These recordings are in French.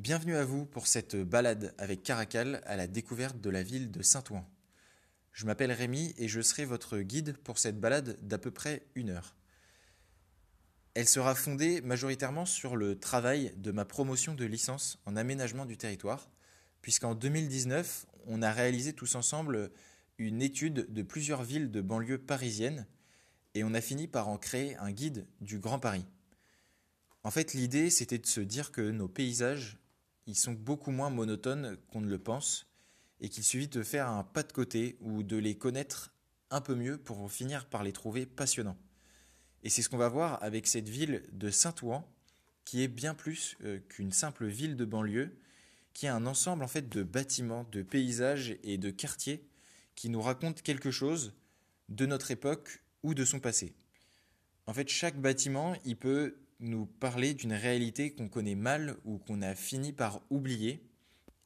Bienvenue à vous pour cette balade avec Caracal à la découverte de la ville de Saint-Ouen. Je m'appelle Rémi et je serai votre guide pour cette balade d'à peu près une heure. Elle sera fondée majoritairement sur le travail de ma promotion de licence en aménagement du territoire, puisqu'en 2019, on a réalisé tous ensemble une étude de plusieurs villes de banlieue parisienne et on a fini par en créer un guide du Grand Paris. En fait, l'idée, c'était de se dire que nos paysages, ils sont beaucoup moins monotones qu'on ne le pense, et qu'il suffit de faire un pas de côté ou de les connaître un peu mieux pour finir par les trouver passionnants. Et c'est ce qu'on va voir avec cette ville de Saint-Ouen, qui est bien plus euh, qu'une simple ville de banlieue, qui est un ensemble en fait de bâtiments, de paysages et de quartiers qui nous racontent quelque chose de notre époque ou de son passé. En fait, chaque bâtiment, il peut nous parler d'une réalité qu'on connaît mal ou qu'on a fini par oublier.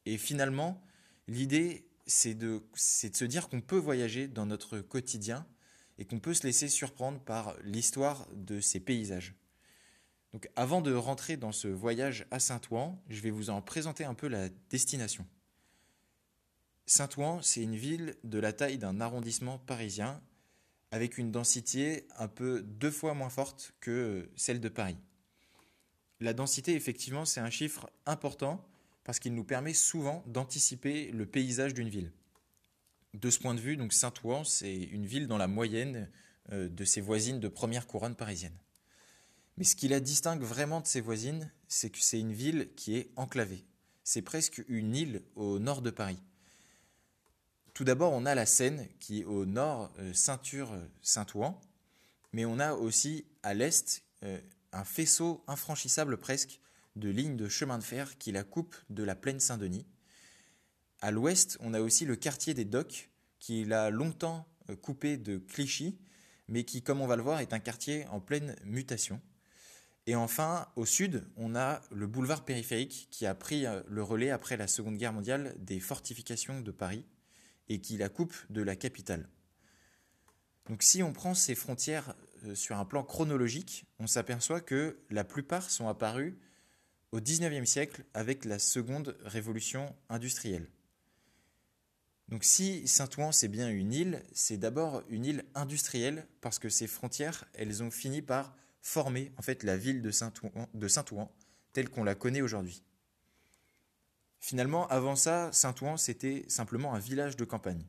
Et finalement, l'idée, c'est de, de, se dire qu'on peut voyager dans notre quotidien et qu'on peut se laisser surprendre par l'histoire de ces paysages. Donc avant de rentrer dans ce voyage à Saint-Ouen, je vais vous en présenter un peu la destination. Saint-Ouen, c'est une ville de la taille d'un arrondissement parisien avec une densité un peu deux fois moins forte que celle de Paris. La densité, effectivement, c'est un chiffre important parce qu'il nous permet souvent d'anticiper le paysage d'une ville. De ce point de vue, Saint-Ouen, c'est une ville dans la moyenne euh, de ses voisines de première couronne parisienne. Mais ce qui la distingue vraiment de ses voisines, c'est que c'est une ville qui est enclavée. C'est presque une île au nord de Paris. Tout d'abord, on a la Seine qui au nord, euh, ceinture euh, Saint-Ouen, mais on a aussi à l'est euh, un faisceau infranchissable presque de lignes de chemin de fer qui la coupe de la plaine Saint-Denis. À l'ouest, on a aussi le quartier des Docks qui l'a longtemps coupé de Clichy, mais qui, comme on va le voir, est un quartier en pleine mutation. Et enfin, au sud, on a le boulevard périphérique qui a pris le relais après la Seconde Guerre mondiale des fortifications de Paris et qui la coupe de la capitale. Donc si on prend ces frontières euh, sur un plan chronologique, on s'aperçoit que la plupart sont apparues au XIXe siècle avec la seconde révolution industrielle. Donc si Saint-Ouen c'est bien une île, c'est d'abord une île industrielle parce que ces frontières, elles ont fini par former en fait la ville de Saint-Ouen telle qu'on la connaît aujourd'hui. Finalement, avant ça, Saint-Ouen, c'était simplement un village de campagne.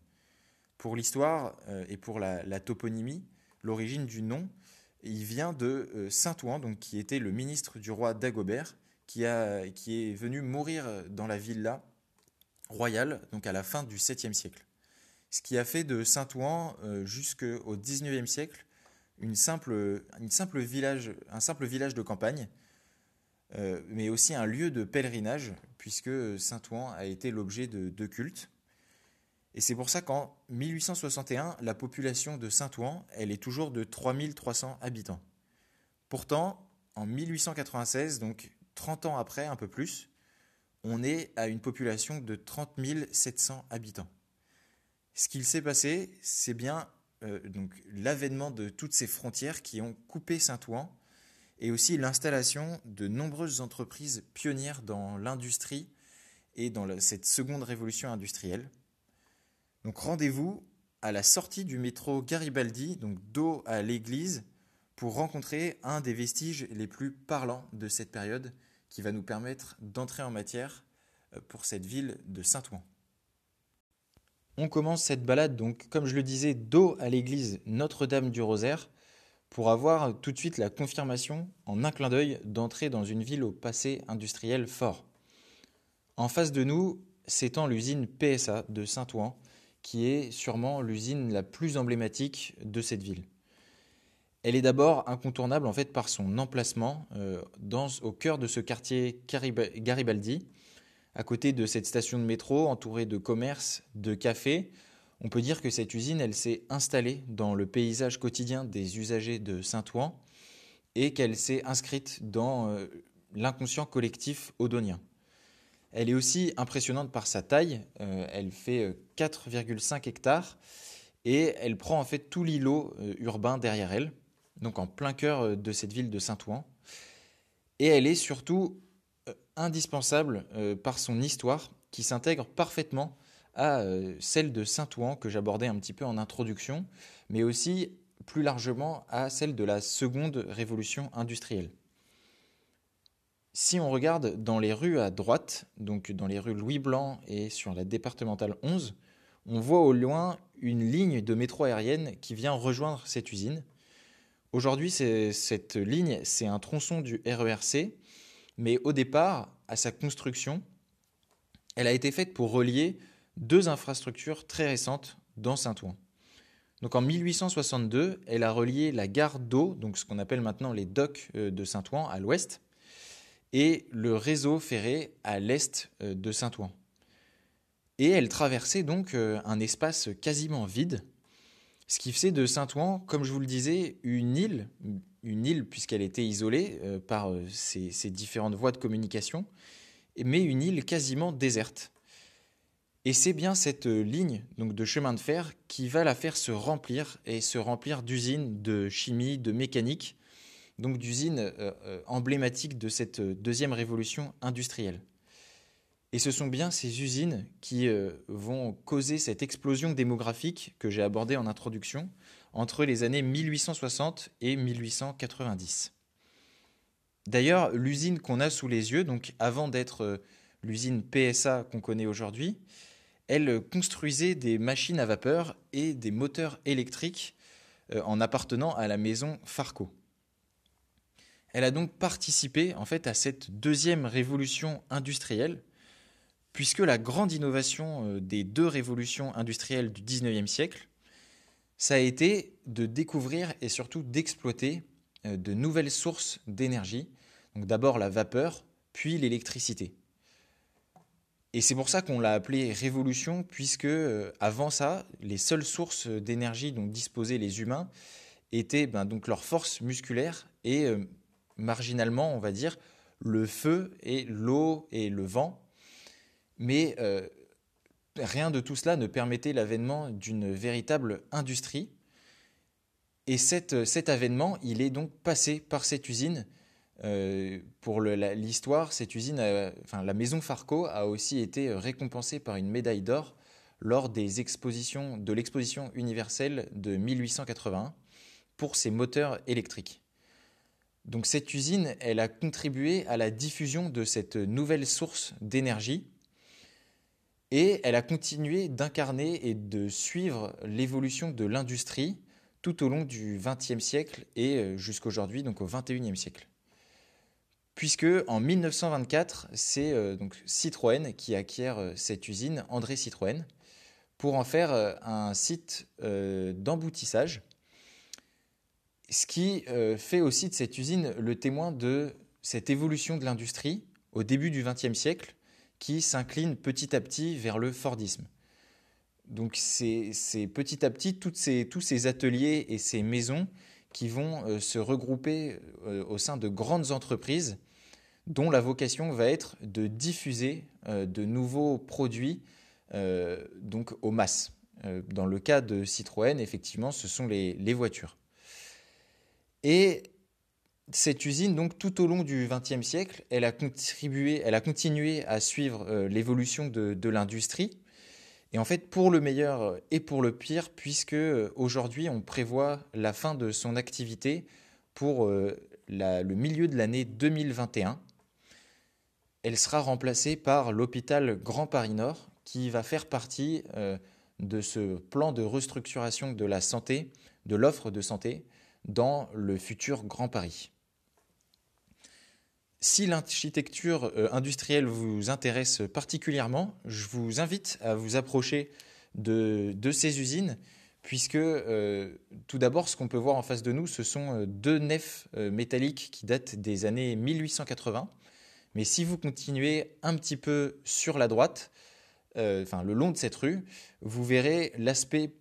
Pour l'histoire euh, et pour la, toponymie, l'origine du nom, il vient de euh, Saint-Ouen, donc qui était le ministre du roi Dagobert, qui, a, qui est venu mourir dans la villa royale, donc à la fin du 7e siècle. Ce qui a fait de Saint-Ouen euh, jusqu'au 19e siècle une simple, une simple village, un simple village de campagne euh, mais aussi un lieu de pèlerinage, puisque Saint-Ouen a été l'objet de, de cultes. Et c'est pour ça qu'en 1861, la population de Saint-Ouen, elle est toujours de 3300 habitants. Pourtant, en 1896, donc 30 ans après, un peu plus, on est à une population de 30 700 habitants. Ce qu'il s'est passé, c'est bien euh, l'avènement de toutes ces frontières qui ont coupé Saint-Ouen et aussi l'installation de nombreuses entreprises pionnières dans l'industrie et dans cette seconde révolution industrielle. Donc rendez-vous à la sortie du métro Garibaldi, donc dos à l'église, pour rencontrer un des vestiges les plus parlants de cette période qui va nous permettre d'entrer en matière euh, pour cette ville de Saint-Ouen. On commence cette balade donc comme je le disais dos à l'église Notre-Dame du Rosaire pour avoir tout de suite la confirmation, en un clin d'œil, d'entrer dans une ville au passé industriel fort. En face de nous s'étend l'usine PSA de Saint-Ouen, qui est sûrement l'usine la plus emblématique de cette ville. Elle est d'abord incontournable en fait par son emplacement euh, dans, au cœur de ce quartier Garibaldi, à côté de cette station de métro entourée de commerces, de cafés, on peut dire que cette usine, elle s'est installée dans le paysage quotidien des usagers de Saint-Ouen et qu'elle s'est inscrite dans euh, l'inconscient collectif odonien. Elle est aussi impressionnante par sa taille, euh, elle fait 4,5 euh, hectares et elle prend en fait tout l'îlot urbain derrière elle, donc en plein cœur de cette ville de Saint-Ouen. Et elle est surtout indispensable par son histoire qui s'intègre parfaitement à celle de Saint-Ouen que j'abordais un petit peu en introduction, mais aussi plus largement à celle de la seconde révolution industrielle. Si on regarde dans les rues à droite, donc dans les rues Louis Blanc et sur la départementale 11, on voit au loin une ligne de métro aérienne qui vient rejoindre cette usine. Aujourd'hui, cette ligne, c'est un tronçon du RERC, mais au départ, à sa construction, elle a été faite pour relier deux infrastructures très récentes dans Saint-Ouen. Donc en 1862, elle a relié la gare d'eau, donc ce qu'on appelle maintenant les docks euh, de Saint-Ouen à l'ouest, et le réseau ferré à l'est euh, de Saint-Ouen. Et elle traversait donc euh, un espace quasiment vide, ce qui faisait de Saint-Ouen, comme je vous le disais, une île, une île puisqu'elle était isolée par ses différentes voies de communication, mais une île quasiment déserte. Et c'est bien cette euh, ligne donc de chemin de fer qui va la faire se remplir et se remplir d'usines de chimie, de mécanique, donc d'usines euh, euh, emblématiques de cette deuxième révolution industrielle. Et ce sont bien ces usines qui vont causer cette explosion démographique que j'ai abordée en introduction entre les années 1860 et 1890. D'ailleurs, l'usine qu'on a sous les yeux, donc avant d'être l'usine PSA qu'on connaît aujourd'hui, elle construisait des machines à vapeur et des moteurs électriques euh, en appartenant à la maison Farco. Elle a donc participé en fait à cette deuxième révolution industrielle, puisque la grande innovation euh, des deux révolutions industrielles du XIXe siècle, ça a été de découvrir et surtout d'exploiter euh, de nouvelles sources d'énergie, donc d'abord la vapeur, puis l'électricité. Et c'est pour ça qu'on l'a appelé révolution, puisque euh, avant ça, les seules sources d'énergie dont disposaient les humains étaient ben, donc leur force musculaire et euh, marginalement, on va dire, le feu et l'eau et le vent. Mais euh, rien de tout cela ne permettait l'avènement d'une véritable industrie. Et cet avènement, il est donc passé par cette usine euh, pour l'histoire, cette usine, enfin, la maison Farco a aussi été récompensée par une médaille d'or lors des expositions, de l'exposition universelle de 1881 pour ses moteurs électriques. Donc cette usine, elle a contribué à la diffusion de cette nouvelle source d'énergie et elle a continué d'incarner et de suivre l'évolution de l'industrie tout au long du XXe siècle et euh, jusqu'aujourd'hui, donc au XXIe siècle puisque en 1924, c'est euh, donc Citroën qui acquiert euh, cette usine, André Citroën, pour en faire euh, un site d'emboutissage, ce qui fait aussi de cette usine le témoin de cette évolution de l'industrie au début du XXe siècle, qui s'incline petit à petit vers le Fordisme. Donc c'est petit à petit ces, tous ces ateliers et ces maisons qui vont se regrouper au sein de grandes entreprises dont la vocation va être de diffuser euh, de nouveaux produits euh, donc aux masses. Euh, dans le cas de Citroën, effectivement, ce sont les, voitures. Et cette usine, donc tout au long du XXe siècle, elle a contribué, elle a continué à suivre l'évolution de, de l'industrie. Et en fait, pour le meilleur et pour le pire, puisque aujourd'hui on prévoit la fin de son activité pour le milieu de l'année 2021 elle sera remplacée par l'hôpital Grand Paris Nord, qui va faire partie euh, de ce plan de restructuration de la santé, de l'offre de santé, dans le futur Grand Paris. Si l'architecture euh, industrielle vous intéresse particulièrement, je vous invite à vous approcher de, ces usines, puisque euh, tout d'abord, ce qu'on peut voir en face de nous, ce sont deux nefs métalliques qui datent des années 1880 mais si vous continuez un petit peu sur la droite, euh, enfin le long de cette rue, vous verrez l'aspect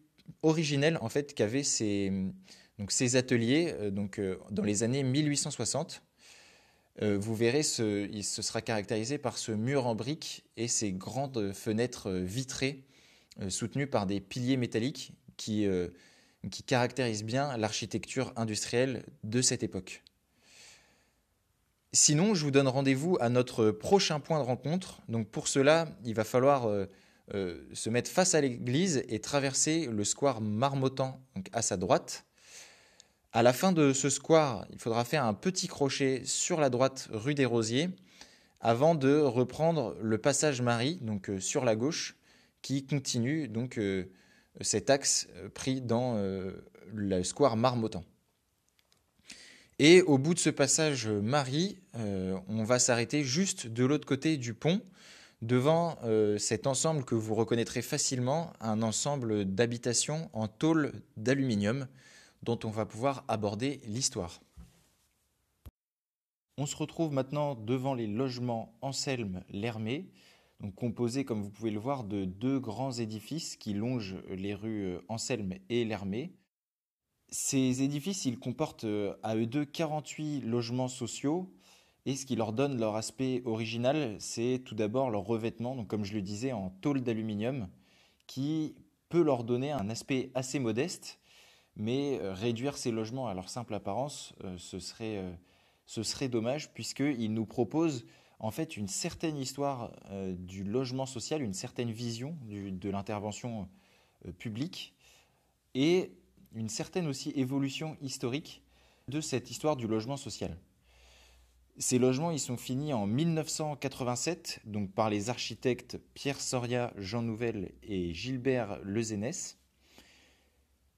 originel en fait qu'avaient ces, ateliers euh, donc, euh, dans les années 1860. vous verrez, ce, il se sera caractérisé par ce mur en briques et ces grandes fenêtres vitrées soutenues par des piliers métalliques qui caractérisent bien l'architecture industrielle de cette époque. Sinon, je vous donne rendez-vous à notre prochain point de rencontre. Donc pour cela, il va falloir euh, euh, se mettre face à l'église et traverser le square Marmottan à sa droite. À la fin de ce square, il faudra faire un petit crochet sur la droite rue des Rosiers avant de reprendre le passage Marie, donc euh, sur la gauche, qui continue donc cet axe pris dans le square Marmottan. Et au bout de ce passage Marie, euh, on va s'arrêter juste de l'autre côté du pont, devant euh, cet ensemble que vous reconnaîtrez facilement, un ensemble d'habitations en tôle d'aluminium dont on va pouvoir aborder l'histoire. On se retrouve maintenant devant les logements Anselme-Lermé, composés, comme vous pouvez le voir, de deux grands édifices qui longent les rues euh, Anselme et Lermé. Ces édifices, ils comportent euh, à eux deux 48 logements sociaux. Et ce qui leur donne leur aspect original, c'est tout d'abord leur revêtement, donc comme je le disais, en tôle d'aluminium, qui peut leur donner un aspect assez modeste, mais euh, réduire ces logements à leur simple apparence, euh, ce, serait, ce serait dommage, puisqu'ils nous proposent en fait une certaine histoire du logement social, une certaine vision de l'intervention publique, et une certaine aussi évolution historique de cette histoire du logement social. Ces logements, ils sont finis en 1987, donc par les architectes Pierre Soria, Jean Nouvel et Gilbert Lezenès.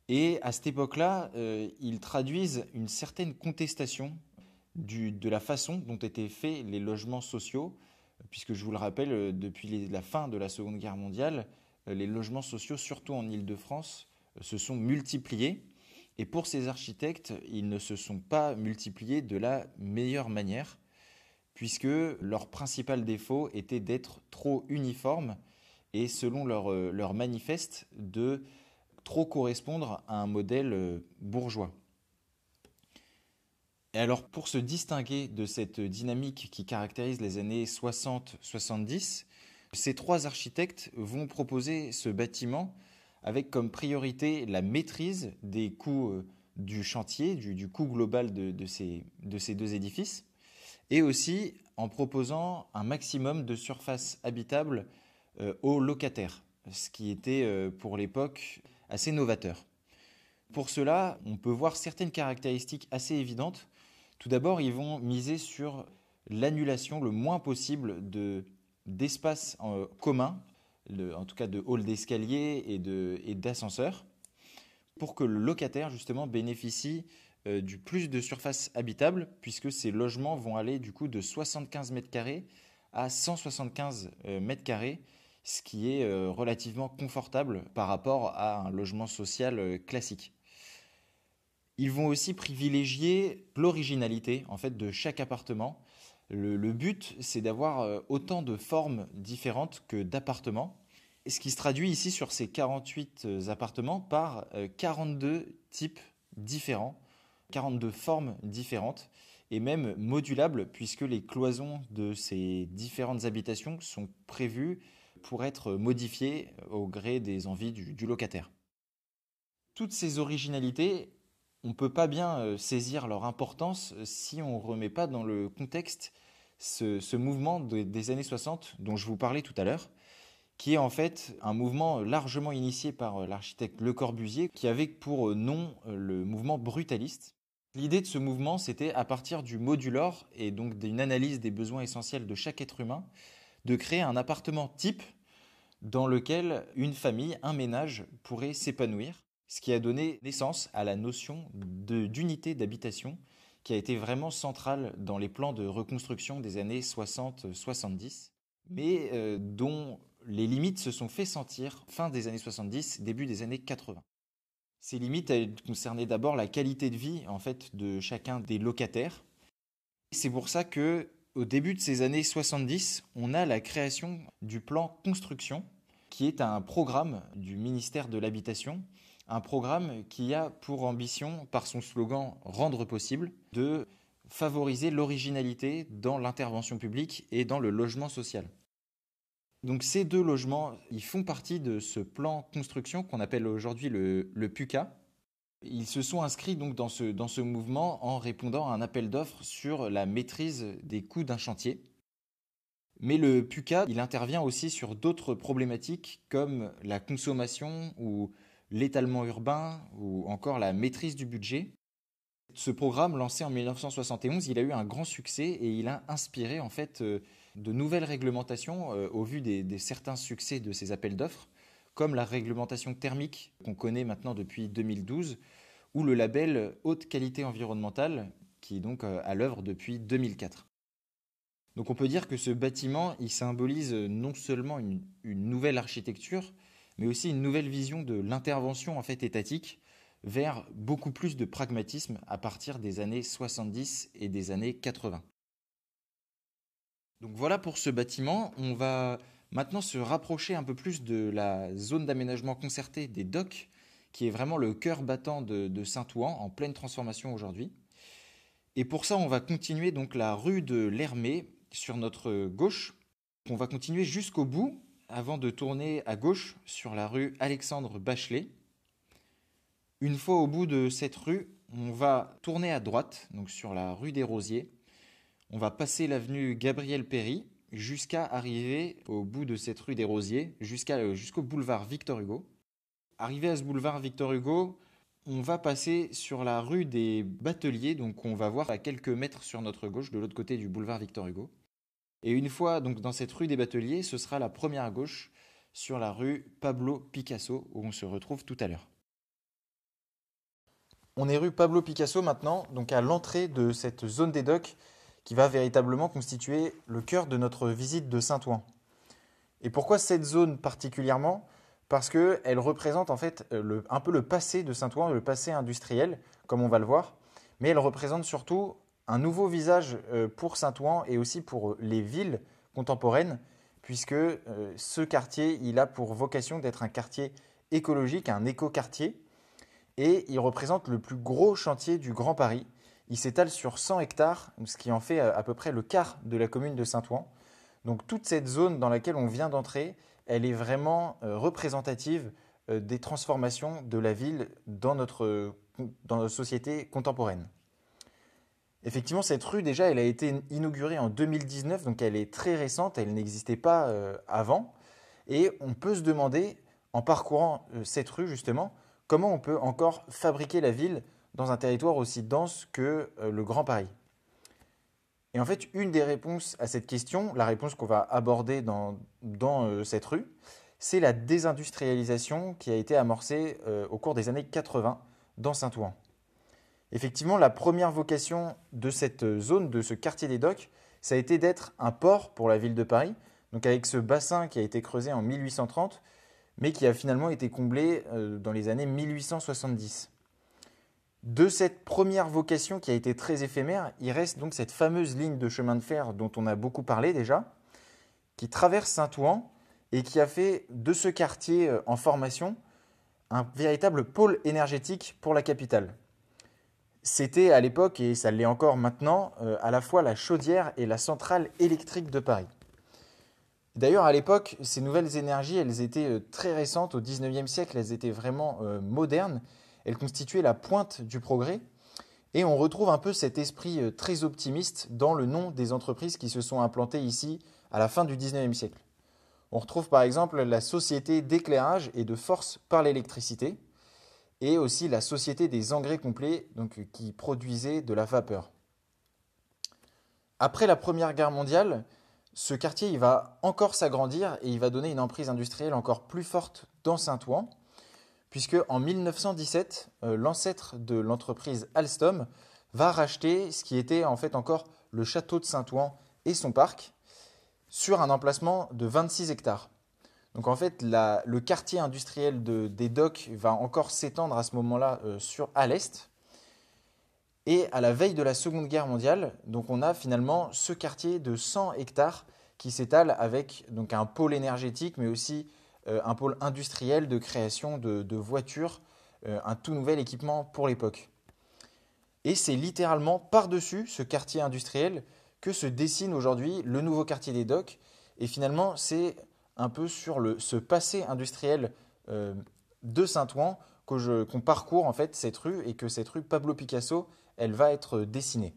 Et à cette époque-là, euh, ils traduisent une certaine contestation de la façon dont étaient faits les logements sociaux, puisque je vous le rappelle, euh, depuis la fin de la Seconde Guerre mondiale, euh, les logements sociaux, surtout en Île-de-France, se sont multipliés. Et pour ces architectes, ils ne se sont pas multipliés de la meilleure manière, puisque leur principal défaut était d'être trop uniformes et, selon leur, euh, leur manifeste, de trop correspondre à un modèle euh, bourgeois. Et alors, pour se distinguer de cette dynamique qui caractérise les années 60-70, ces trois architectes vont proposer ce bâtiment avec comme priorité la maîtrise des coûts euh, du chantier, du, coût global de, ces, deux édifices, et aussi en proposant un maximum de surface habitable euh, aux locataires, ce qui était euh, pour l'époque assez novateur. Pour cela, on peut voir certaines caractéristiques assez évidentes. Tout d'abord, ils vont miser sur l'annulation le moins possible d'espaces communs en tout cas de hall d'escalier et d'ascenseur, pour que le locataire justement bénéficie euh, du plus de surface habitable, puisque ces logements vont aller du coup de 75 mètres carrés à 175 euh, mètres carrés, ce qui est euh, relativement confortable par rapport à un logement social classique. Ils vont aussi privilégier l'originalité en fait de chaque appartement le, but, c'est d'avoir euh, autant de formes différentes que d'appartements. Ce qui se traduit ici sur ces 48 euh, appartements par 42 euh, types différents, 42 formes différentes et même modulables puisque les cloisons de ces différentes habitations sont prévues pour être modifiées au gré des envies du locataire. Toutes ces originalités, on ne peut pas bien euh, saisir leur importance euh, si on ne remet pas dans le contexte ce, mouvement des années 60 dont je vous parlais tout à l'heure, qui est en fait un mouvement largement initié par euh, l'architecte Le Corbusier, qui avait pour nom le mouvement brutaliste. L'idée de ce mouvement, c'était à partir du modular et donc d'une analyse des besoins essentiels de chaque être humain, de créer un appartement type dans lequel une famille, un ménage pourrait s'épanouir ce qui a donné naissance à la notion d'unité d'habitation qui a été vraiment centrale dans les plans de reconstruction des années 60-70, mais euh, dont les limites se sont fait sentir fin des années 70, début des années 80. Ces limites concernaient d'abord la qualité de vie en fait de chacun des locataires. C'est pour ça que au début de ces années 70, on a la création du plan construction qui est un programme du ministère de l'Habitation un programme qui a pour ambition, par son slogan Rendre possible, de favoriser l'originalité dans l'intervention publique et dans le logement social. Donc ces deux logements, ils font partie de ce plan construction qu'on appelle aujourd'hui le, PUCA. Ils se sont inscrits donc dans ce, dans ce mouvement en répondant à un appel d'offres sur la maîtrise des coûts d'un chantier. Mais le PUCA, il intervient aussi sur d'autres problématiques comme la consommation ou l'étalement urbain ou encore la maîtrise du budget. Ce programme, lancé en 1971, il a eu un grand succès et il a inspiré en fait euh, de nouvelles réglementations euh, au vu des, certains succès de ces appels d'offres, comme la réglementation thermique qu'on connaît maintenant depuis 2012 ou le label haute qualité environnementale qui est donc euh, à l'œuvre depuis 2004. Donc on peut dire que ce bâtiment, il symbolise non seulement une, nouvelle architecture, mais aussi une nouvelle vision de l'intervention en fait étatique vers beaucoup plus de pragmatisme à partir des années 70 et des années 80. Donc voilà pour ce bâtiment. On va maintenant se rapprocher un peu plus de la zone d'aménagement concerté des docks, qui est vraiment le cœur battant de, Saint-Ouen, en pleine transformation aujourd'hui. Et pour ça, on va continuer donc la rue de l'Hermée, sur notre gauche. On va continuer jusqu'au bout avant de tourner à gauche sur la rue Alexandre Bachelet. Une fois au bout de cette rue, on va tourner à droite, donc sur la rue des Rosiers. On va passer l'avenue Gabriel Péry jusqu'à arriver au bout de cette rue des Rosiers, euh, jusqu'au boulevard Victor Hugo. Arrivé à ce boulevard Victor Hugo, on va passer sur la rue des Bateliers, donc on va voir à quelques mètres sur notre gauche, de l'autre côté du boulevard Victor Hugo. Et une fois donc dans cette rue des Bateliers, ce sera la première à gauche sur la rue Pablo Picasso, où on se retrouve tout à l'heure. On est rue Pablo Picasso maintenant, donc à l'entrée de cette zone des docks qui va véritablement constituer le cœur de notre visite de Saint-Ouen. Et pourquoi cette zone particulièrement? Parce qu'elle représente en fait un peu le passé de Saint-Ouen, le passé industriel, comme on va le voir, mais elle représente surtout un nouveau visage euh, pour Saint-Ouen et aussi pour les villes contemporaines, puisque euh, ce quartier, il a pour vocation d'être un quartier écologique, un éco-quartier, et il représente le plus gros chantier du Grand Paris. Il s'étale sur 100 hectares, ce qui en fait à peu près le quart de la commune de Saint-Ouen. Donc toute cette zone dans laquelle on vient d'entrer, elle est vraiment euh, représentative euh, des transformations de la ville dans notre, dans notre société contemporaine. Effectivement, cette rue, déjà, elle a été inaugurée en 2019, donc elle est très récente, elle n'existait pas euh, avant. Et on peut se demander, en parcourant cette rue, justement, comment on peut encore fabriquer la ville dans un territoire aussi dense que le Grand Paris. Et en fait, une des réponses à cette question, la réponse qu'on va aborder dans, euh, cette rue, c'est la désindustrialisation qui a été amorcée euh, au cours des années 80 dans Saint-Ouen. Effectivement, la première vocation de cette zone, de ce quartier des docks, ça a été d'être un port pour la ville de Paris, donc avec ce bassin qui a été creusé en 1830, mais qui a finalement été comblé euh, dans les années 1870. De cette première vocation qui a été très éphémère, il reste donc cette fameuse ligne de chemin de fer dont on a beaucoup parlé déjà, qui traverse Saint-Ouen et qui a fait de ce quartier euh, en formation un véritable pôle énergétique pour la capitale. C'était à l'époque, et ça l'est encore maintenant, euh, à la fois la chaudière et la centrale électrique de Paris. D'ailleurs, à l'époque, ces nouvelles énergies, elles étaient euh, très récentes, au 19e siècle, elles étaient vraiment modernes, elle constituait la pointe du progrès. Et on retrouve un peu cet esprit euh, très optimiste dans le nom des entreprises qui se sont implantées ici à la fin du XIXe siècle. On retrouve par exemple la société d'éclairage et de force par l'électricité, et aussi la société des engrais complets, donc, qui produisait de la vapeur. Après la Première Guerre mondiale, ce quartier va encore s'agrandir et il va donner une emprise industrielle encore plus forte dans Saint-Ouen puisque en 1917, euh, l'ancêtre de l'entreprise Alstom va racheter ce qui était en fait encore le château de Saint-Ouen et son parc sur un emplacement de 26 hectares. Donc en fait, le quartier industriel des docks va encore s'étendre à ce moment-là euh, à l'est. Et à la veille de la Seconde Guerre mondiale, donc on a finalement ce quartier de 100 hectares qui s'étale avec donc un pôle énergétique, mais aussi euh, un pôle industriel de création de, voitures, euh, un tout nouvel équipement pour l'époque. Et c'est littéralement par-dessus ce quartier industriel que se dessine aujourd'hui le nouveau quartier des docks. Et finalement, c'est un peu sur ce passé industriel euh, de Saint-Ouen qu'on parcourt en fait cette rue et que cette rue Pablo Picasso, elle va être dessinée.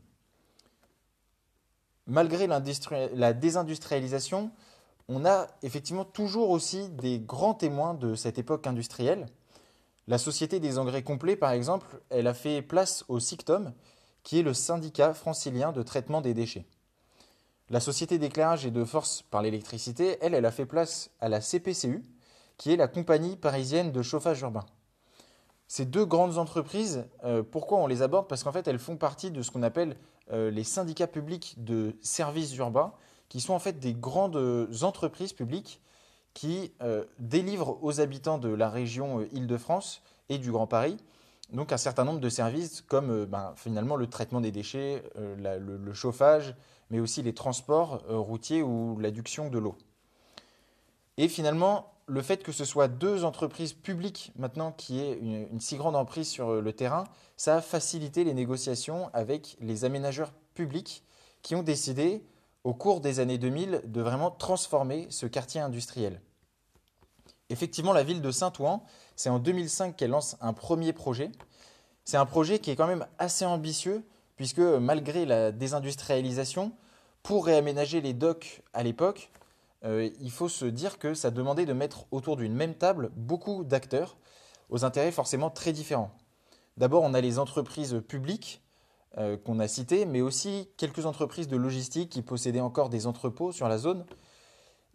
Malgré la désindustrialisation, on a effectivement toujours aussi des grands témoins de cette époque industrielle. La Société des engrais complets, par exemple, elle a fait place au SICTOM, qui est le syndicat francilien de traitement des déchets. La Société d'éclairage et de force par l'électricité, elle, elle a fait place à la CPCU, qui est la compagnie parisienne de chauffage urbain. Ces deux grandes entreprises, euh, pourquoi on les aborde? Parce qu'en fait, elles font partie de ce qu'on appelle euh, les syndicats publics de services urbains, qui sont en fait des grandes euh, entreprises publiques qui délivrent aux habitants de la région Île-de-France et du Grand Paris donc un certain nombre de services comme ben, finalement le traitement des déchets, le, chauffage, mais aussi les transports routiers ou l'adduction de l'eau. Et finalement, le fait que ce soit deux entreprises publiques maintenant qui aient une, si grande emprise sur euh, le terrain, ça a facilité les négociations avec les aménageurs publics qui ont décidé, au cours des années 2000, de vraiment transformer ce quartier industriel. Effectivement, la ville de Saint-Ouen, c'est en 2005 qu'elle lance un premier projet. C'est un projet qui est quand même assez ambitieux, puisque malgré la désindustrialisation, pour réaménager les docks à l'époque, euh, il faut se dire que ça demandait de mettre autour d'une même table beaucoup d'acteurs aux intérêts forcément très différents. D'abord, on a les entreprises publiques euh, qu'on a citées, mais aussi quelques entreprises de logistique qui possédaient encore des entrepôts sur la zone,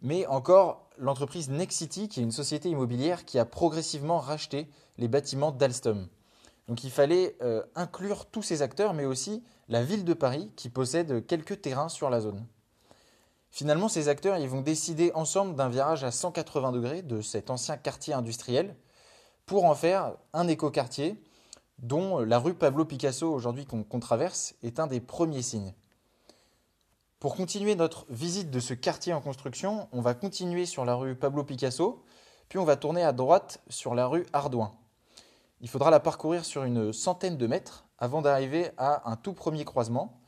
mais encore l'entreprise Nexity, qui est une société immobilière qui a progressivement racheté les bâtiments d'Alstom. Donc il fallait euh, inclure tous ces acteurs, mais aussi la ville de Paris, qui possède quelques terrains sur la zone. Finalement, ces acteurs ils vont décider ensemble d'un virage à 180 degrés de cet ancien quartier industriel pour en faire un écoquartier dont la rue Pablo Picasso aujourd'hui qu'on traverse est un des premiers signes. Pour continuer notre visite de ce quartier en construction, on va continuer sur la rue Pablo Picasso, puis on va tourner à droite sur la rue Ardouin. Il faudra la parcourir sur une centaine de mètres avant d'arriver à un tout premier croisement.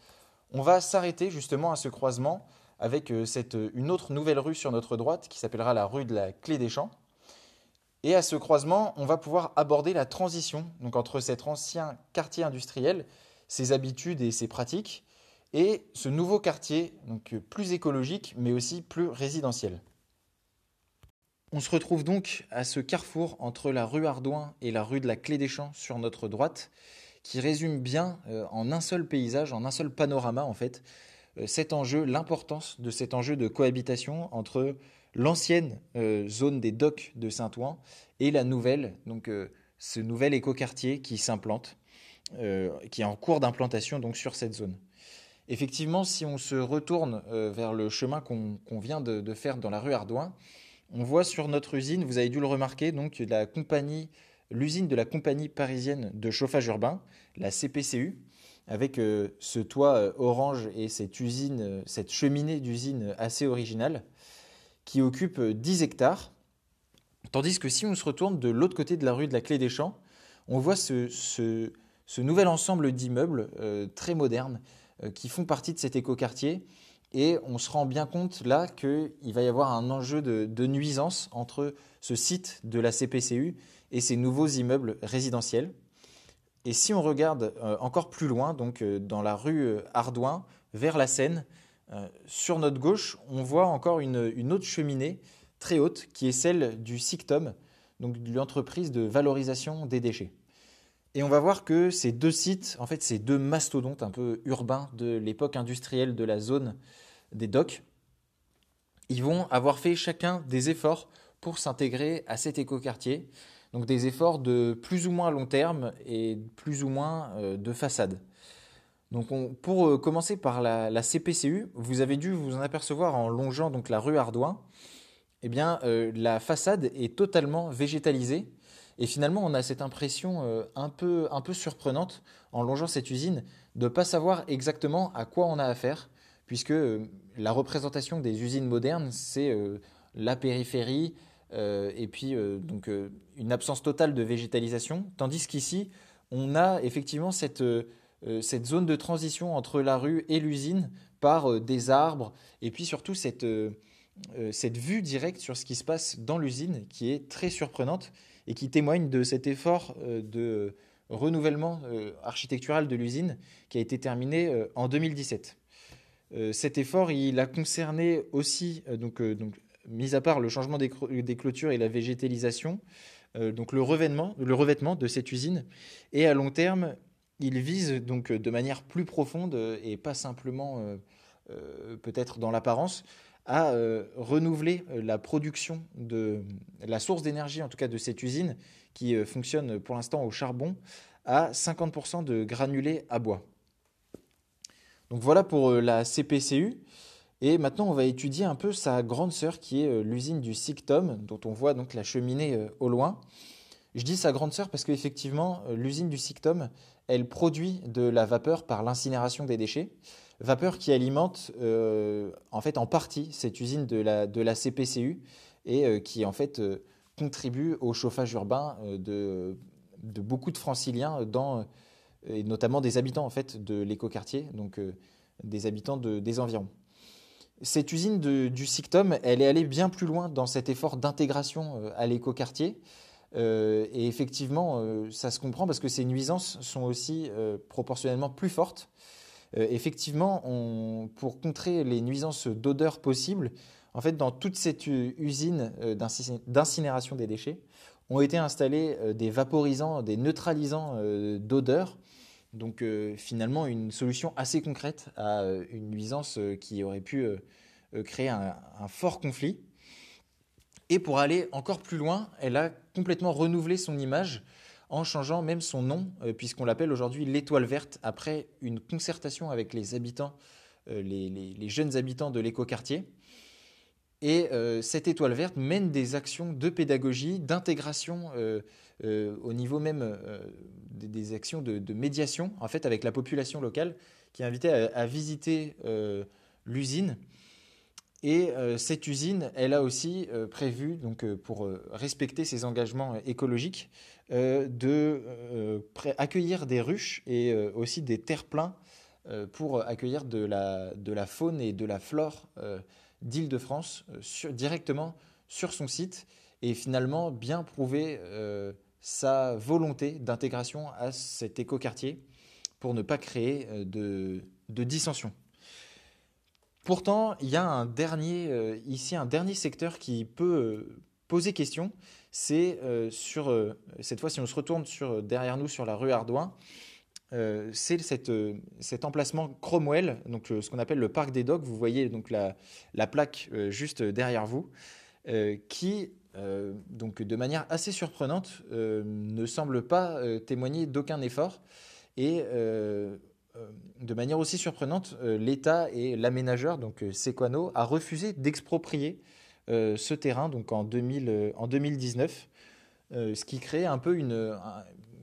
On va s'arrêter justement à ce croisement avec euh, euh, une autre nouvelle rue sur notre droite qui s'appellera la rue de la Clé des Champs. Et à ce croisement, on va pouvoir aborder la transition donc entre cet ancien quartier industriel, ses habitudes et ses pratiques, et ce nouveau quartier, donc euh, plus écologique, mais aussi plus résidentiel. On se retrouve donc à ce carrefour entre la rue Ardouin et la rue de la Clé des Champs sur notre droite, qui résume bien en un seul paysage, en un seul panorama en fait, euh, cet enjeu, l'importance de cet enjeu de cohabitation entre l'ancienne euh, zone des docks de Saint-Ouen et la nouvelle, donc euh, ce nouvel écoquartier qui s'implante, qui est en cours d'implantation donc sur cette zone. Effectivement, si on se retourne vers le chemin qu'on vient de, faire dans la rue Ardouin, on voit sur notre usine, vous avez dû le remarquer, donc l'usine de la compagnie parisienne de chauffage urbain, la CPCU, avec euh, ce toit euh, orange et cette usine, euh, cette cheminée d'usine assez originale, qui occupe 10 hectares. Tandis que si on se retourne de l'autre côté de la rue de la Clé des Champs, on voit ce, nouvel ensemble d'immeubles très modernes qui font partie de cet écoquartier. Et on se rend bien compte là qu'il va y avoir un enjeu de, nuisance entre ce site de la CPCU et ces nouveaux immeubles résidentiels. Et si on regarde euh, encore plus loin, donc euh, dans la rue euh, Ardouin, vers la Seine, sur notre gauche, on voit encore une, autre cheminée très haute qui est celle du SICTOM, donc l'entreprise de valorisation des déchets. Et on va voir que ces deux sites, en fait, ces deux mastodontes un peu urbains de l'époque industrielle de la zone des docks, ils vont avoir fait chacun des efforts pour s'intégrer à cet écoquartier. Donc des efforts de plus ou moins long terme et plus ou moins euh, de façade. Donc pour euh, commencer par la, CPCU, vous avez dû vous en apercevoir en longeant donc la rue Ardouin, eh bien euh, la façade est totalement végétalisée et finalement on a cette impression un, peu, un peu surprenante en longeant cette usine de ne pas savoir exactement à quoi on a affaire puisque la représentation des usines modernes c'est la périphérie, euh, et puis euh, donc euh, une absence totale de végétalisation, tandis qu'ici on a effectivement cette, zone de transition entre la rue et l'usine par des arbres et puis surtout cette vue directe sur ce qui se passe dans l'usine qui est très surprenante et qui témoigne de cet effort de renouvellement architectural de l'usine qui a été terminé en 2017. cet effort, il a concerné aussi, donc, mis à part le changement des, clôtures et la végétalisation, donc le revêtement, de cette usine, et à long terme, il vise donc de manière plus profonde et pas simplement euh, peut-être dans l'apparence, à euh, renouveler euh, la production de la source d'énergie, en tout cas de cette usine, qui fonctionne pour l'instant au charbon, à 50% de granulés à bois. Donc voilà pour la CPCU. Et maintenant, on va étudier un peu sa grande sœur, qui est l'usine du Sictom, dont on voit donc la cheminée au loin. Je dis sa grande sœur parce qu'effectivement, l'usine du Sictom, elle produit de la vapeur par l'incinération des déchets vapeur qui alimente euh, en fait en partie cette usine de la, de la CPCU et euh, qui en fait euh, contribue au chauffage urbain de, de, beaucoup de franciliens dans, et notamment des habitants en fait de l'écoquartier, donc des habitants de, des environs. Cette usine du Sictom, elle est allée bien plus loin dans cet effort d'intégration à l'écoquartier. et effectivement, ça se comprend parce que ces nuisances sont aussi proportionnellement plus fortes euh, effectivement, pour contrer les nuisances d'odeur possibles, en fait, dans toute cette usine euh, d'incinération des déchets, ont été installés euh, des vaporisants, des neutralisants d'odeur. Donc finalement, une solution assez concrète à une nuisance qui aurait pu créer un, fort conflit. Et pour aller encore plus loin, elle a complètement renouvelé son image en changeant même son nom, euh, puisqu'on l'appelle aujourd'hui l'étoile verte, après une concertation avec les habitants, euh, les, jeunes habitants de l'écoquartier. Et euh, cette étoile verte mène des actions de pédagogie, d'intégration au niveau même des, actions de, médiation, en fait, avec la population locale, qui est invitée à, visiter l'usine. Et cette usine, elle a aussi prévu, donc, pour respecter ses engagements écologiques, euh, de euh, accueillir des ruches et euh, aussi des terre-pleins pour accueillir de la, de la, faune et de la flore d'Île-de-France directement sur son site et finalement bien prouver sa volonté d'intégration à cet écoquartier pour ne pas créer de, de dissension. Pourtant, il y a un dernier, ici un dernier secteur qui peut poser question, c'est euh, sur, euh, cette fois si on se retourne sur, euh, derrière nous sur la rue Ardouin, c'est cet emplacement Cromwell, donc ce qu'on appelle le parc des docks. Vous voyez donc la, la plaque juste derrière vous, qui, donc de manière assez surprenante, ne semble pas témoigner d'aucun effort. Et de manière aussi surprenante, l'État et l'aménageur, donc Sequano, a refusé d'exproprier euh, ce terrain en, 2000, en 2019, euh, ce qui crée un peu une,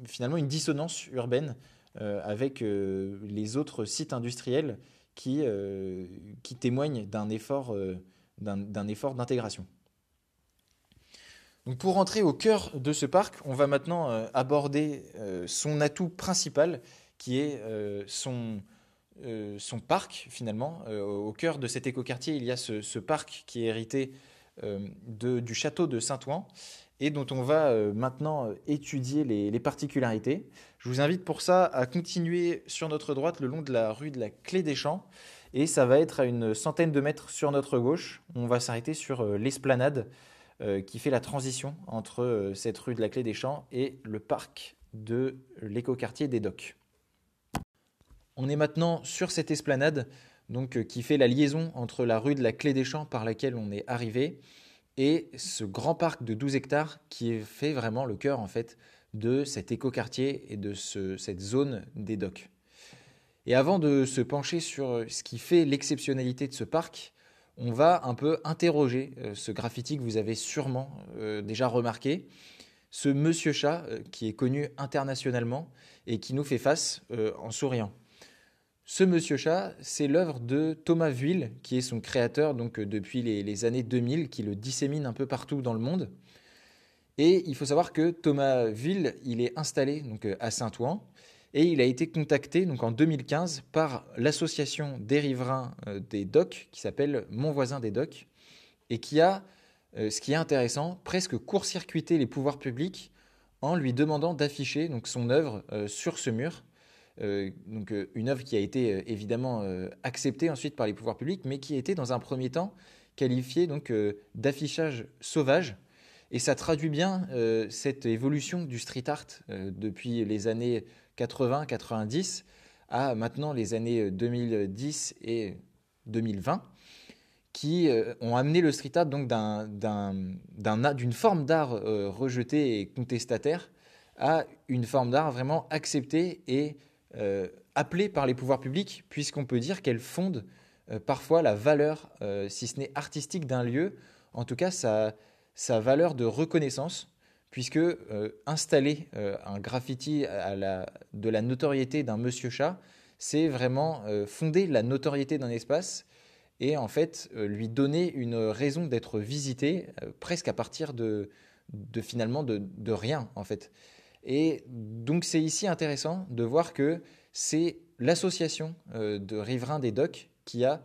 finalement une dissonance urbaine euh, avec les autres sites industriels qui, qui témoignent d'un effort d'intégration. Pour rentrer au cœur de ce parc, on va maintenant aborder son atout principal, qui est son, son parc finalement. au cœur de cet écoquartier, il y a ce, parc qui est hérité euh, du château de Saint-Ouen et dont on va euh, maintenant euh, étudier les, particularités. Je vous invite pour ça à continuer sur notre droite le long de la rue de la Clé des Champs et ça va être à une centaine de mètres sur notre gauche. On va s'arrêter sur l'esplanade qui fait la transition entre cette rue de la Clé des Champs et le parc de l'écoquartier des Docks. On est maintenant sur cette esplanade donc, euh, qui fait la liaison entre la rue de la Clé des Champs par laquelle on est arrivé et ce grand parc de 12 hectares qui fait vraiment le cœur en fait de cet écoquartier et de cette zone des docks. Et avant de se pencher sur ce qui fait l'exceptionnalité de ce parc, on va un peu interroger euh, ce graffiti que vous avez sûrement euh, déjà remarqué, ce monsieur chat qui est connu internationalement et qui nous fait face en souriant. Ce Monsieur Chat, c'est l'œuvre de Thomas Vuille, qui est son créateur donc euh, depuis les, années 2000, qui le dissémine un peu partout dans le monde. Et il faut savoir que Thomas Vuille, il est installé donc euh, à Saint-Ouen et il a été contacté donc en 2015 par l'association des riverains euh, des docks qui s'appelle Mon voisin des docks et qui a, ce qui est intéressant, presque court-circuité les pouvoirs publics en lui demandant d'afficher son œuvre sur ce mur. Donc une œuvre qui a été évidemment acceptée ensuite par les pouvoirs publics, mais qui a été dans un premier temps qualifiée donc d'affichage sauvage. Et ça traduit bien cette évolution du street art depuis les années 80-90 à maintenant les années 2010 et 2020 qui euh, ont amené le street art donc d'une forme d'art euh, rejetée et contestataire à une forme d'art vraiment acceptée et euh, appelée par les pouvoirs publics, puisqu'on peut dire qu'elle fonde parfois la valeur, si ce n'est artistique, d'un lieu, en tout cas sa, valeur de reconnaissance, puisque installer un graffiti de la notoriété d'un monsieur chat, c'est vraiment fonder la notoriété d'un espace et en fait euh, lui donner une raison d'être visité euh, presque à partir de, finalement de, rien en fait. Et donc c'est ici intéressant de voir que c'est l'association euh, de riverains des docks qui a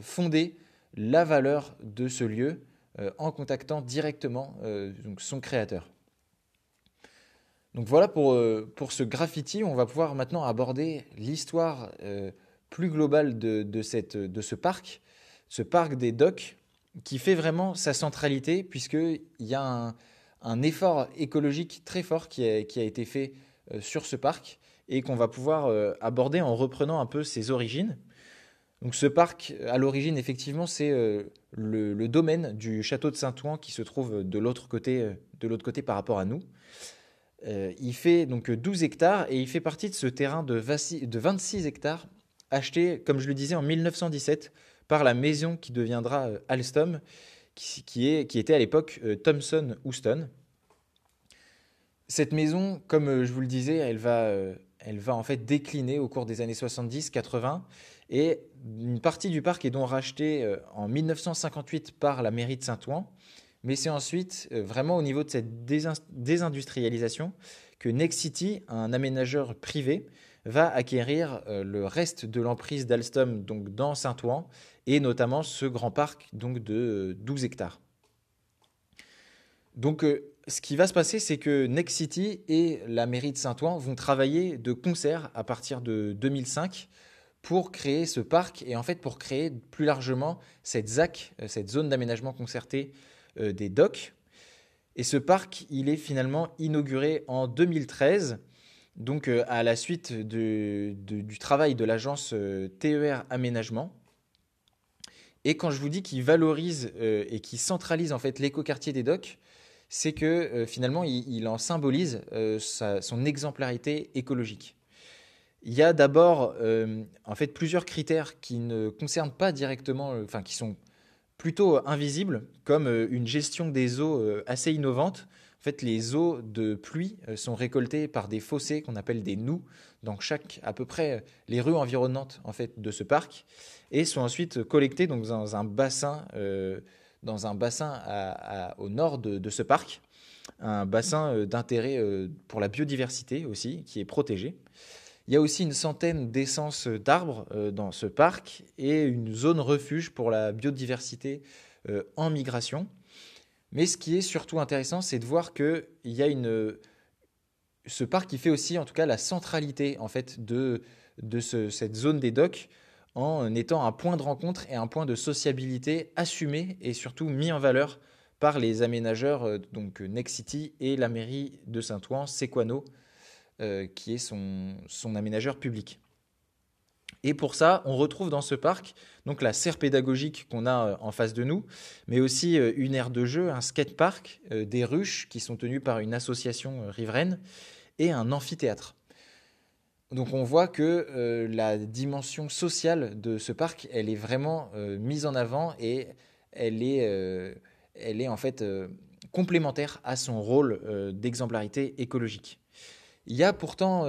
fondé la valeur de ce lieu en contactant directement son créateur. Donc voilà pour, pour ce graffiti, on va pouvoir maintenant aborder l'histoire plus globale de, cette, de ce parc, ce parc des docks, qui fait vraiment sa centralité, puisqu'il y a un, effort écologique très fort qui a, été fait euh, sur ce parc et qu'on va pouvoir euh, aborder en reprenant un peu ses origines. Donc ce parc, à l'origine, effectivement, c'est euh, le, domaine du château de Saint-Ouen qui se trouve de l'autre côté, de l'autre côté par rapport à nous. il fait donc 12 hectares et il fait partie de ce terrain de 26 hectares acheté, comme je le disais, en 1917 par la maison qui deviendra Alstom, qui, est, qui était à l'époque euh, Thomson Houston. Cette maison, comme euh, je vous le disais, elle va, elle va en fait décliner au cours des années 70-80 et une partie du parc est donc rachetée en 1958 par la mairie de Saint-Ouen. Mais c'est ensuite vraiment au niveau de cette désindustrialisation que Next City, un aménageur privé, va acquérir le reste de l'emprise d'Alstom donc dans Saint-Ouen et notamment ce grand parc donc de 12 hectares. Donc euh, ce qui va se passer, c'est que Next City et la mairie de Saint-Ouen vont travailler de concert à partir de 2005 pour créer ce parc et en fait pour créer plus largement cette ZAC, euh, cette zone d'aménagement concerté euh, des docks. Et ce parc, il est finalement inauguré en 2013, donc à la suite du travail de l'agence TER Aménagement. Et quand je vous dis qu'il valorise euh, et qu'il centralise en fait l'écoquartier des docks, c'est que euh, finalement il, en symbolise euh, son exemplarité écologique. Il y a d'abord en fait plusieurs critères qui ne concernent pas directement, enfin qui sont plutôt invisibles, comme une gestion des eaux assez innovante. Fait, les eaux de pluie sont récoltées par des fossés qu'on appelle des nous dans chaque à peu près les rues environnantes en fait de ce parc et sont ensuite collectés donc, dans un bassin, euh, dans un bassin au nord de, ce parc, un bassin euh, d'intérêt euh, pour la biodiversité aussi, qui est protégé. Il y a aussi une centaine d'essences d'arbres dans ce parc et une zone refuge pour la biodiversité en migration. Mais ce qui est surtout intéressant, c'est de voir qu'il y a ce parc qui fait aussi, en tout cas, la centralité en fait de, cette zone des docks en étant un point de rencontre et un point de sociabilité assumé et surtout mis en valeur par les aménageurs, euh, donc Next City et la mairie de Saint-Ouen, Sequano, euh, qui est son aménageur public. Et pour ça, on retrouve dans ce parc donc la serre pédagogique qu'on a euh, en face de nous, mais aussi une aire de jeu, un skatepark, des ruches qui sont tenues par une association riveraine et un amphithéâtre. Donc on voit que euh, la dimension sociale de ce parc, elle est vraiment euh, mise en avant et elle est, euh, elle est en fait complémentaire à son rôle d'exemplarité écologique. Il y a pourtant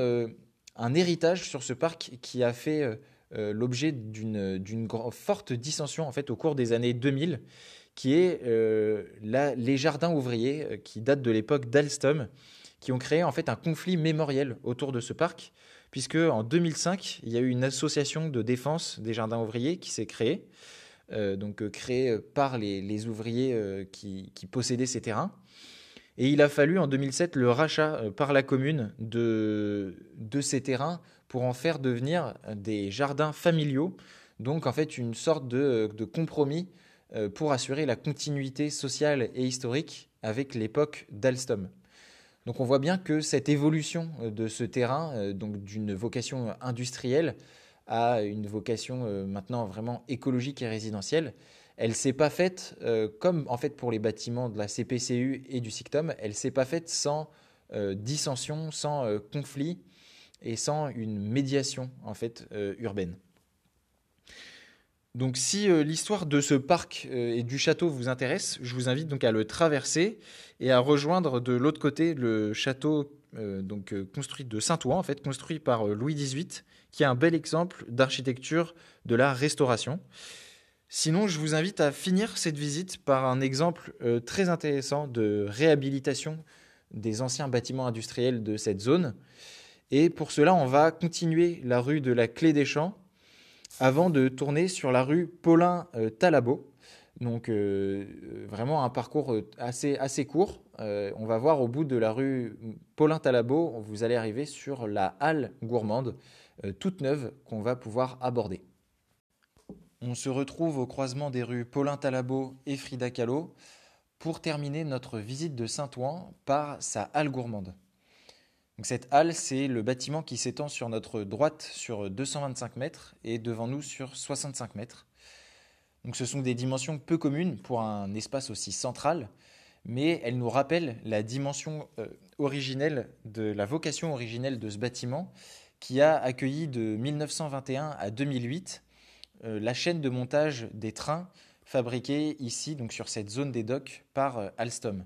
un héritage sur ce parc qui a fait l'objet d'une forte dissension en fait au cours des années 2000, qui est les jardins ouvriers qui datent de l'époque d'Alstom, qui ont créé en fait un conflit mémoriel autour de ce parc puisque en 2005, il y a eu une association de défense des jardins ouvriers qui s'est créée, euh, donc euh, créée par les, ouvriers euh, qui, possédaient ces terrains. Et il a fallu en 2007 le rachat par la commune de, de ces terrains pour en faire devenir des jardins familiaux, donc en fait une sorte de, de compromis pour assurer la continuité sociale et historique avec l'époque d'Alstom. Donc on voit bien que cette évolution euh, de ce terrain, euh, donc d'une vocation industrielle à une vocation euh, maintenant vraiment écologique et résidentielle, elle s'est pas faite comme en fait pour les bâtiments de la CPCU et du SICTOM, elle s'est pas faite sans dissension, sans conflit et sans une médiation en fait urbaine. Donc si euh, l'histoire de ce parc euh, et du château vous intéresse, je vous invite donc à le traverser et à rejoindre de l'autre côté le château euh, donc construit de Saint-Ouen en fait construit par Louis XVIII qui est un bel exemple d'architecture de la restauration. Sinon, je vous invite à finir cette visite par un exemple très intéressant de réhabilitation des anciens bâtiments industriels de cette zone. Et pour cela, on va continuer la rue de la Clé des Champs avant de tourner sur la rue Paulin-Talabot. Donc euh, vraiment un parcours euh, assez, assez court. Euh, on va voir au bout de la rue Paulin-Talabot, vous allez arriver sur la halle gourmande, toute neuve, qu'on va pouvoir aborder. On se retrouve au croisement des rues Paulin-Talabot et Frida Kahlo pour terminer notre visite de Saint-Ouen par sa halle gourmande cette halle, c'est le bâtiment qui s'étend sur notre droite sur 225 mètres et devant nous sur 65 mètres. Ce sont des dimensions peu communes pour un espace aussi central, mais elles nous rappellent la dimension euh, originelle de la vocation originelle de ce bâtiment qui a accueilli de 1921 à 2008 euh, la chaîne de montage des trains fabriqués ici, sur cette zone des docks, par euh, Alstom.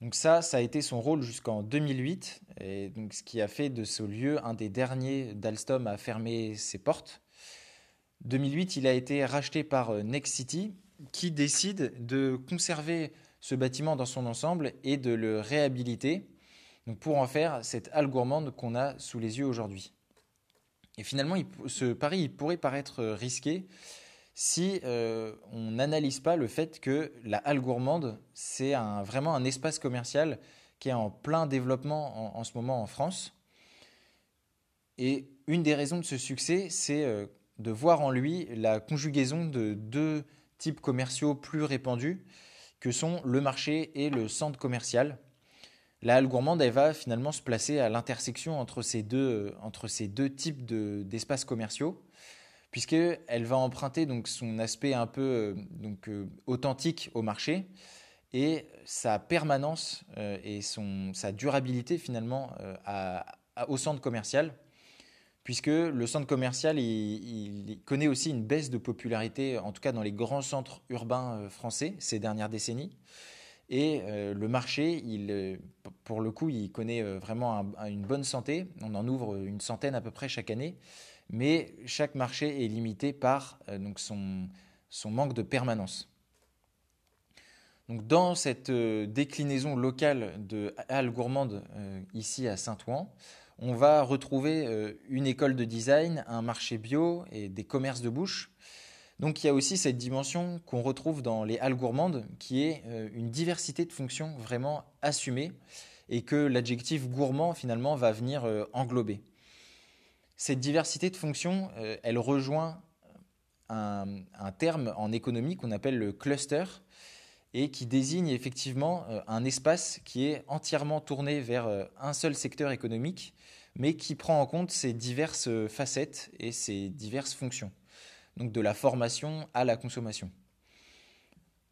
Donc ça, ça a été son rôle jusqu'en 2008, et donc ce qui a fait de ce lieu un des derniers d'Alstom à fermer ses portes. 2008, il a été racheté par euh, Next City, qui décide de conserver ce bâtiment dans son ensemble et de le réhabiliter pour en faire cette halle gourmande qu'on a sous les yeux aujourd'hui. Et finalement, ce pari pourrait paraître risqué, si euh, on n'analyse pas le fait que la halle gourmande, c'est vraiment un espace commercial qui est en plein développement en, ce moment en France. Et une des raisons de ce succès, c'est euh, de voir en lui la conjugaison de deux types commerciaux plus répandus, que sont le marché et le centre commercial. La halle gourmande, elle va finalement se placer à l'intersection entre, ces deux, entre ces deux types d'espaces commerciaux puisqu'elle va emprunter donc son aspect un peu euh, donc, euh, authentique au marché et sa permanence euh, et son, sa durabilité finalement au centre commercial, puisque le centre commercial il, connaît aussi une baisse de popularité, en tout cas dans les grands centres urbains français ces dernières décennies. Et le marché, il, pour le coup, il connaît vraiment une bonne santé. On en ouvre une centaine à peu près chaque année mais chaque marché est limité par euh, son, manque de permanence. Dans cette euh, déclinaison locale de Halle Gourmande euh, ici à Saint-Ouen, on va retrouver une école de design, un marché bio et des commerces de bouche. Donc il y a aussi cette dimension qu'on retrouve dans les halles gourmandes qui est une diversité de fonctions vraiment assumée et que l'adjectif gourmand finalement va venir englober. Cette diversité de fonctions, euh, elle rejoint un, terme en économie qu'on appelle le cluster et qui désigne effectivement euh, un espace qui est entièrement tourné vers euh, un seul secteur économique, mais qui prend en compte ces diverses facettes et ces diverses fonctions, donc de la formation à la consommation.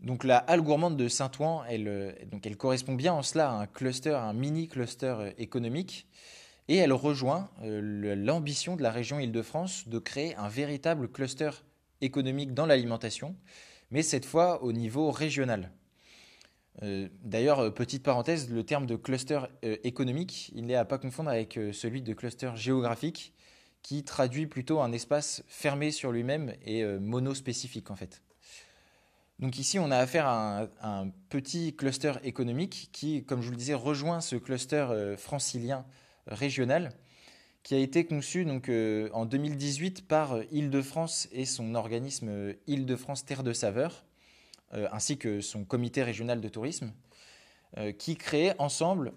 Donc la halle gourmande de Saint-Ouen, elle correspond bien en cela à un cluster, un mini cluster économique et elle rejoint euh, l'ambition de la région Île-de-France de créer un véritable cluster économique dans l'alimentation, mais cette fois au niveau régional. Euh, d'ailleurs, euh, petite parenthèse, le terme de cluster économique, il n'est à pas confondre avec celui de cluster géographique, qui traduit plutôt un espace fermé sur lui-même et monospécifique en fait. Donc ici, on a affaire à un, petit cluster économique qui, comme je vous le disais, rejoint ce cluster francilien régional qui a été conçu donc, euh, en 2018 par euh, Île-de-France et son organisme euh, Île-de-France Terre de Saveur, ainsi que son comité régional de tourisme. qui créent ensemble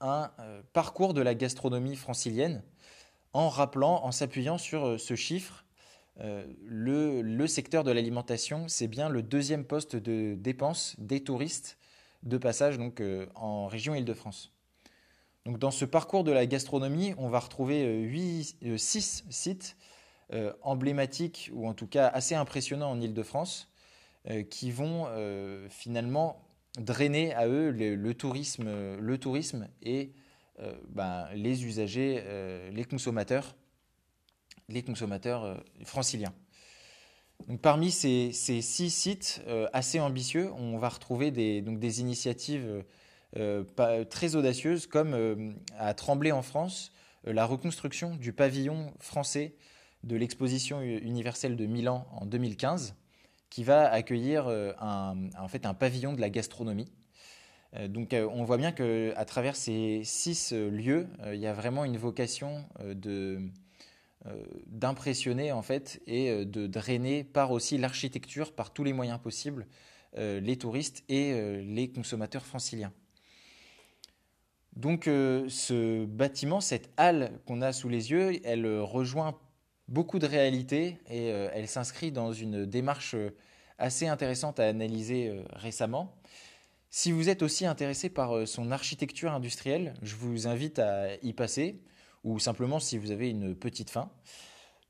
un parcours de la gastronomie francilienne en rappelant, en s'appuyant sur ce chiffre. Le, le, secteur de l'alimentation, c'est bien le deuxième poste de dépense des touristes de passage donc, en région Île-de-France. Dans ce parcours de la gastronomie, on va retrouver 6 sites euh, emblématiques, ou en tout cas assez impressionnants en Ile-de-France, euh, qui vont euh, finalement drainer à eux le, tourisme, le tourisme et ben, les usagers, les consommateurs, les consommateurs franciliens. Donc, parmi ces, six sites assez ambitieux, on va retrouver des, donc des initiatives très audacieuses comme à Tremblay en France, la reconstruction du pavillon français de l'exposition universelle de Milan en 2015, qui va accueillir euh, en fait un pavillon de la gastronomie. Euh, donc euh, on voit bien qu'à travers ces six lieux, il y a vraiment une vocation d'impressionner en fait et de drainer par aussi l'architecture, par tous les moyens possibles, les touristes et les consommateurs franciliens. Donc ce bâtiment, cette halle qu'on a sous les yeux, elle rejoint beaucoup de réalité et euh, elle s'inscrit dans une démarche euh, assez intéressante à analyser euh, récemment. Si vous êtes aussi intéressé par son architecture industrielle, je vous invite à y passer, ou simplement si vous avez une petite faim,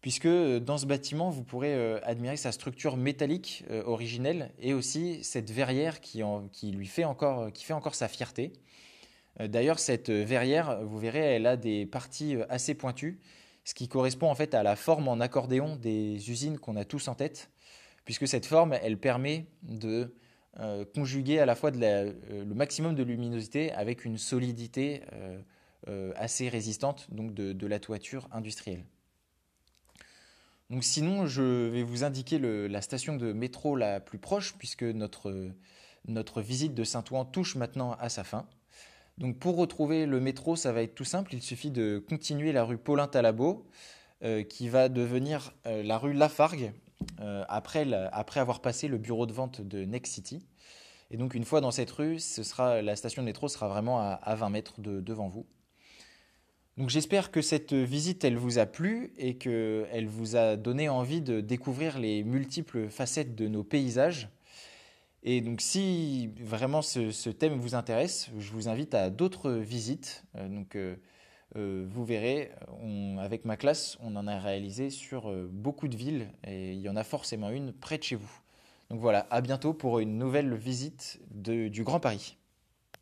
puisque dans ce bâtiment, vous pourrez admirer sa structure métallique originelle et aussi cette verrière qui, lui qui fait encore sa fierté. D'ailleurs, cette verrière, vous verrez, elle a des parties assez pointues ce qui correspond en fait à la forme en accordéon des usines qu'on a tous en tête, puisque cette forme, elle permet de euh, conjuguer à la fois euh, le maximum de luminosité avec une solidité euh, assez résistante donc de, la toiture industrielle. Donc sinon, je vais vous indiquer la station de métro la plus proche, puisque notre, notre visite de Saint-Ouen touche maintenant à sa fin. Donc pour retrouver le métro, ça va être tout simple. Il suffit de continuer la rue Paulin Talabot, euh, qui va devenir la rue Lafargue, euh, après, avoir passé le bureau de vente de Next City. Et donc une fois dans cette rue, ce sera, la station de métro sera vraiment à, 20 mètres de, devant vous. Donc j'espère que cette visite, elle vous a plu et qu'elle vous a donné envie de découvrir les multiples facettes de nos paysages et donc, si vraiment ce, thème vous intéresse, je vous invite à d'autres visites. Euh, euh, euh, vous verrez, avec ma classe, on en a réalisé sur beaucoup de villes et il y en a forcément une près de chez vous. Donc voilà, à bientôt pour une nouvelle visite du Grand Paris.